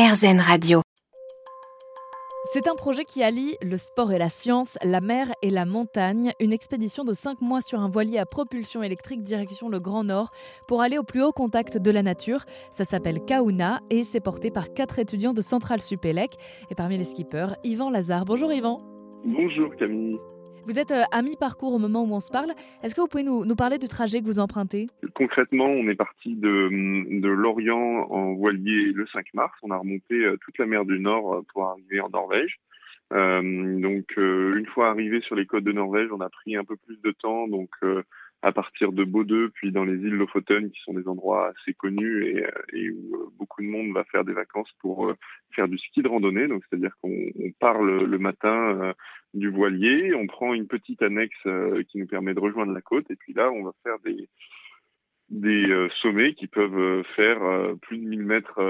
RZN Radio. C'est un projet qui allie le sport et la science, la mer et la montagne. Une expédition de 5 mois sur un voilier à propulsion électrique direction le Grand Nord pour aller au plus haut contact de la nature. Ça s'appelle Kauna et c'est porté par quatre étudiants de Centrale Supélec. Et parmi les skippers, Yvan Lazare. Bonjour Yvan. Bonjour Camille. Vous êtes euh, à mi-parcours au moment où on se parle. Est-ce que vous pouvez nous, parler du trajet que vous empruntez? Concrètement, on est parti de, de Lorient en voilier le 5 mars. On a remonté euh, toute la mer du Nord euh, pour arriver en Norvège. donc, une fois arrivé sur les côtes de Norvège, on a pris un peu plus de temps. Donc, à partir de Bodø, puis dans les îles Lofoten, qui sont des endroits assez connus et, où beaucoup de monde va faire des vacances pour faire du ski de randonnée. Donc, c'est-à-dire qu'on part le, matin du voilier, on prend une petite annexe euh, qui nous permet de rejoindre la côte, et puis là, on va faire des euh, sommets qui peuvent euh, faire plus de 1000 mètres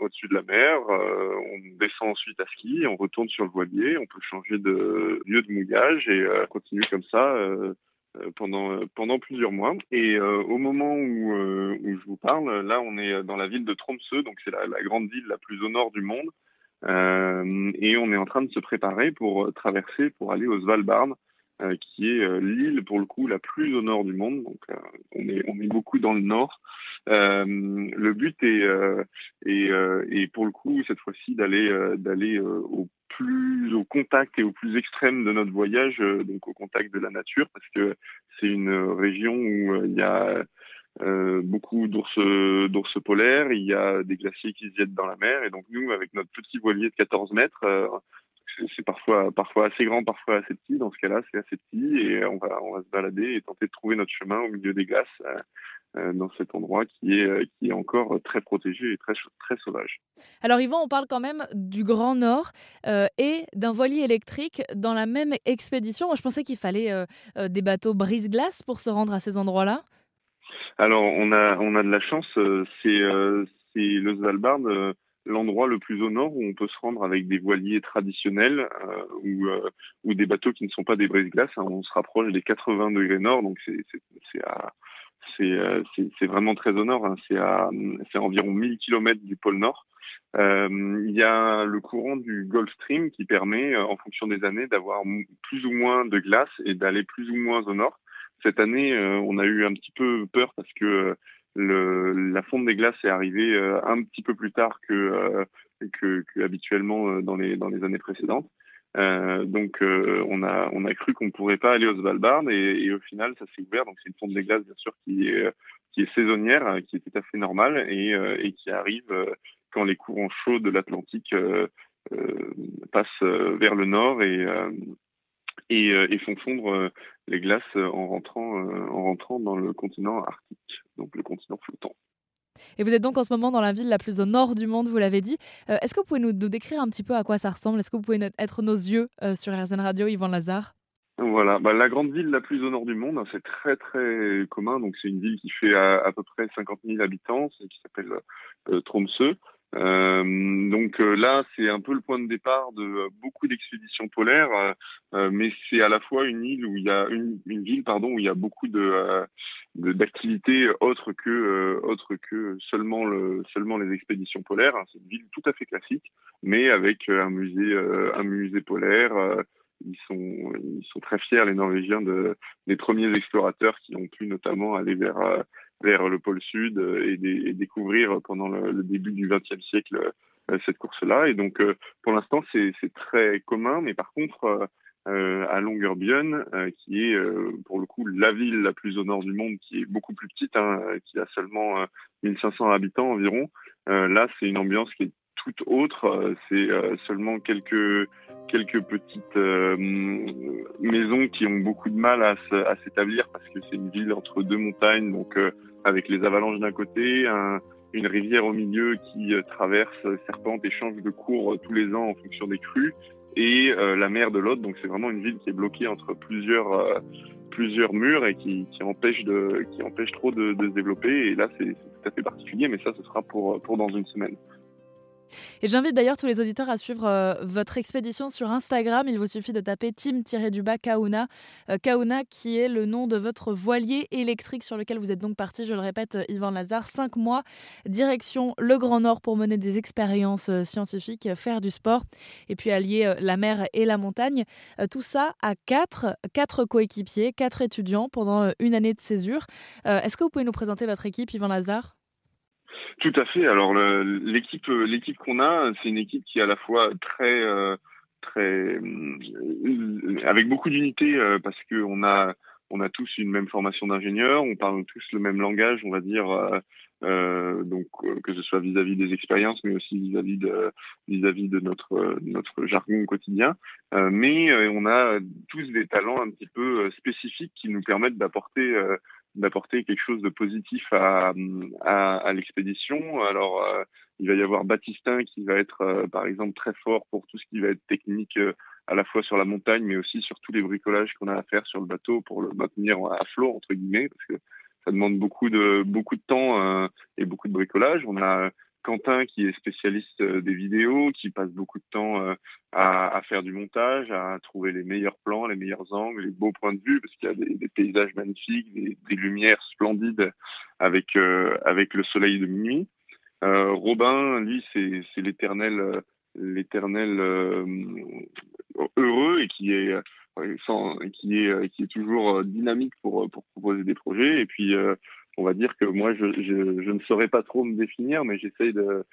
au-dessus de la mer. on descend ensuite à ski, on retourne sur le voilier, on peut changer de lieu de mouillage et continue comme ça pendant plusieurs mois. Et au moment où, je vous parle, là, on est dans la ville de Tromsø, donc c'est la, grande ville la plus au nord du monde. Euh, et on est en train de se préparer pour traverser, pour aller au Svalbard, euh, qui est euh, l'île pour le coup la plus au nord du monde. Donc on est on est beaucoup dans le nord. le but est, est, pour le coup cette fois-ci d'aller d'aller au plus au contact et au plus extrême de notre voyage, donc au contact de la nature, parce que c'est une région où il y a euh, beaucoup d'ours polaires, il y a des glaciers qui se jettent dans la mer et donc nous avec notre petit voilier de 14 mètres euh, c'est parfois assez grand, parfois assez petit. Dans ce cas-là, c'est assez petit et on va se balader et tenter de trouver notre chemin au milieu des glaces euh, dans cet endroit qui est encore très protégé et très très sauvage. Alors Yvan, on parle quand même du Grand Nord et d'un voilier électrique dans la même expédition. Moi, je pensais qu'il fallait des bateaux brise-glace pour se rendre à ces endroits-là. Alors, on a, on a de la chance. Euh, c'est, euh, c'est le Svalbard, euh, l'endroit le plus au nord où on peut se rendre avec des voiliers traditionnels ou, ou des bateaux qui ne sont pas des brise-glaces. Hein. On se rapproche des 80 degrés nord, donc c'est, à c'est, vraiment très au nord. Hein. C'est à, c'est environ 1000 km du pôle Nord. Il y a le courant du Gulf Stream qui permet, en fonction des années, d'avoir plus ou moins de glace et d'aller plus ou moins au nord. Cette année, euh, on a eu un petit peu peur parce que euh, le, la fonte des glaces est arrivée euh, un petit peu plus tard que, que, que habituellement dans les dans les années précédentes. Donc on a on a cru qu'on ne pourrait pas aller au Svalbard et, au final ça s'est ouvert. Donc c'est une fonte des glaces bien sûr qui est qui est saisonnière, qui est tout à fait normale et, et qui arrive quand les courants chauds de l'Atlantique passent vers le nord et et, et font fondre les glaces euh, en rentrant, euh, en rentrant dans le continent arctique, donc le continent flottant. Et vous êtes donc en ce moment dans la ville la plus au nord du monde, vous l'avez dit. Euh, est-ce que vous pouvez nous, décrire un petit peu à quoi ça ressemble? Est-ce que vous pouvez être nos yeux sur RZN Radio, Yvan Lazare? Voilà, bah, la grande ville la plus au nord du monde, hein, c'est très très commun. Donc c'est une ville qui fait à, peu près 50 000 habitants, qui s'appelle Tromsø. Euh, donc euh, là, c'est un peu le point de départ de euh, beaucoup d'expéditions polaires, mais c'est à la fois une île où il y a une, ville, pardon, où il y a beaucoup de d'activités autres que autres que seulement le seulement les expéditions polaires. C'est une ville tout à fait classique, mais avec un musée un musée polaire. ils sont ils sont très fiers les Norvégiens de des premiers explorateurs qui ont pu notamment aller vers vers le pôle sud euh, et, découvrir pendant le, début du XXe siècle euh, cette course-là. Et donc, euh, pour l'instant, c'est très commun, mais par contre, à Longyearbyen, qui est pour le coup la ville la plus au nord du monde, qui est beaucoup plus petite, hein, qui a seulement 1500 habitants environ. là, c'est une ambiance qui est toute autre. C'est seulement quelques quelques petites maisons qui ont beaucoup de mal à, s'établir parce que c'est une ville entre deux montagnes, donc avec les avalanches d'un côté, un, une rivière au milieu qui euh, traverse, euh, serpente et change de cours euh, tous les ans en fonction des crues, et la mer de l'autre. Donc c'est vraiment une ville qui est bloquée entre plusieurs plusieurs murs et qui, qui empêche de qui empêche trop de, de se développer. Et là c'est tout à fait particulier, mais ça ce sera pour pour dans une semaine. Et j'invite d'ailleurs tous les auditeurs à suivre euh, votre expédition sur Instagram. Il vous suffit de taper team-du-bas Kauna. Euh, Kauna qui est le nom de votre voilier électrique sur lequel vous êtes donc parti, je le répète, euh, Yvan Lazare, cinq mois, direction le Grand Nord pour mener des expériences scientifiques, faire du sport et puis allier la mer et la montagne. Tout ça à quatre, quatre coéquipiers, quatre étudiants pendant une année de césure. Est-ce que vous pouvez nous présenter votre équipe, Yvan Lazare? Tout à fait. Alors l'équipe l'équipe qu'on a, c'est une équipe qui est à la fois très euh, très euh, avec beaucoup d'unité euh, parce que on a on a tous une même formation d'ingénieur, on parle tous le même langage, on va dire. Euh, donc que ce soit vis-à-vis des expériences, mais aussi vis-à-vis de vis-à-vis de notre notre jargon quotidien. Euh, mais on a tous des talents un petit peu spécifiques qui nous permettent d'apporter d'apporter quelque chose de positif à, à, à l'expédition. Alors, euh, il va y avoir Baptistin qui va être, euh, par exemple, très fort pour tout ce qui va être technique, euh, à la fois sur la montagne, mais aussi sur tous les bricolages qu'on a à faire sur le bateau pour le maintenir à flot, entre guillemets, parce que ça demande beaucoup de beaucoup de temps et beaucoup de bricolage. On a Quentin qui est spécialiste euh, des vidéos, qui passe beaucoup de temps euh, à, faire du montage, à trouver les meilleurs plans, les meilleurs angles, les beaux points de vue, parce qu'il y a des, paysages magnifiques, des, lumières splendides avec euh, avec le soleil de minuit. Robin, lui, c'est l'éternel l'éternel heureux et qui est qui est qui est toujours dynamique pour pour proposer des projets et puis on va dire que moi, je, je, ne saurais pas trop me définir, mais j'essaye de,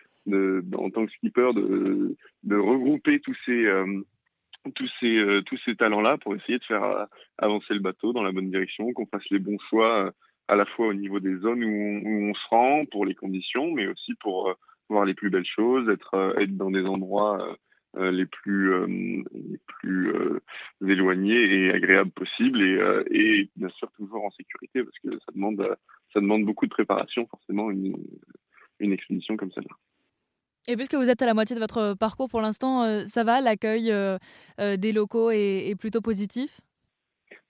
en tant que skipper, de, de regrouper tous ces, euh, tous ces, euh, tous ces talents-là pour essayer de faire euh, avancer le bateau dans la bonne direction, qu'on fasse les bons choix à la fois au niveau des zones où on, se rend, pour les conditions, mais aussi pour voir les plus belles choses, être, être dans des endroits les plus euh, les plus euh, éloignés et agréables possibles et, et bien sûr toujours en sécurité parce que ça demande ça demande beaucoup de préparation forcément une une expédition comme celle-là. Et puisque vous êtes à la moitié de votre parcours pour l'instant, ça va L'accueil des locaux est, est, plutôt positif?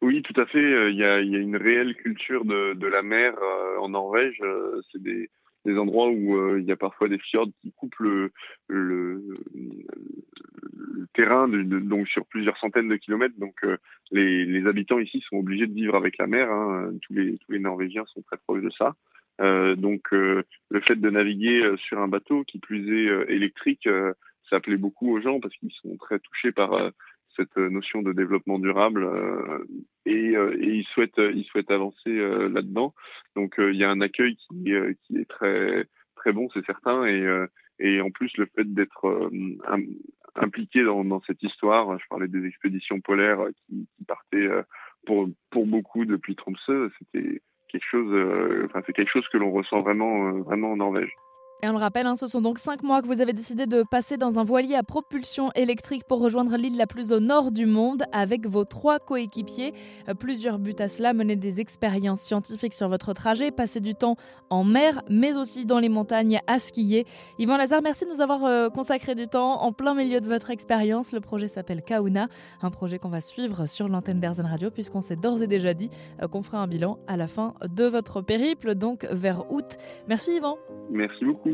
Oui, tout à fait. Il y a, il y a une réelle culture de, de la mer en Norvège. C'est des, des endroits où euh, il y a parfois des fjords qui coupent le sur plusieurs centaines de kilomètres. Donc euh, les, habitants ici sont obligés de vivre avec la mer. Hein. Tous, les, Norvégiens sont très proches de ça. Euh, donc le fait de naviguer sur un bateau qui plus est électrique, ça plaît beaucoup aux gens parce qu'ils sont très touchés par cette notion de développement durable euh, et, euh, ils souhaitent avancer euh, là-dedans. Donc il y a un accueil qui, est très bon, c'est certain, et en plus le fait d'être impliqué dans, cette histoire, je parlais des expéditions polaires qui, qui partaient pour pour beaucoup depuis Tromsø, c'était quelque chose, enfin c'est quelque chose que l'on ressent vraiment vraiment en Norvège. Et on le rappelle, hein, ce sont donc cinq mois que vous avez décidé de passer dans un voilier à propulsion électrique pour rejoindre l'île la plus au nord du monde avec vos trois coéquipiers. Euh, plusieurs buts à cela, mener des expériences scientifiques sur votre trajet, passer du temps en mer, mais aussi dans les montagnes à skier. Yvan Lazare, merci de nous avoir euh, consacré du temps en plein milieu de votre expérience. Le projet s'appelle Kauna, un projet qu'on va suivre sur l'antenne d'Airzen Radio puisqu'on s'est d'ores et déjà dit euh, qu'on fera un bilan à la fin de votre périple, donc vers août. Merci Yvan. Merci beaucoup.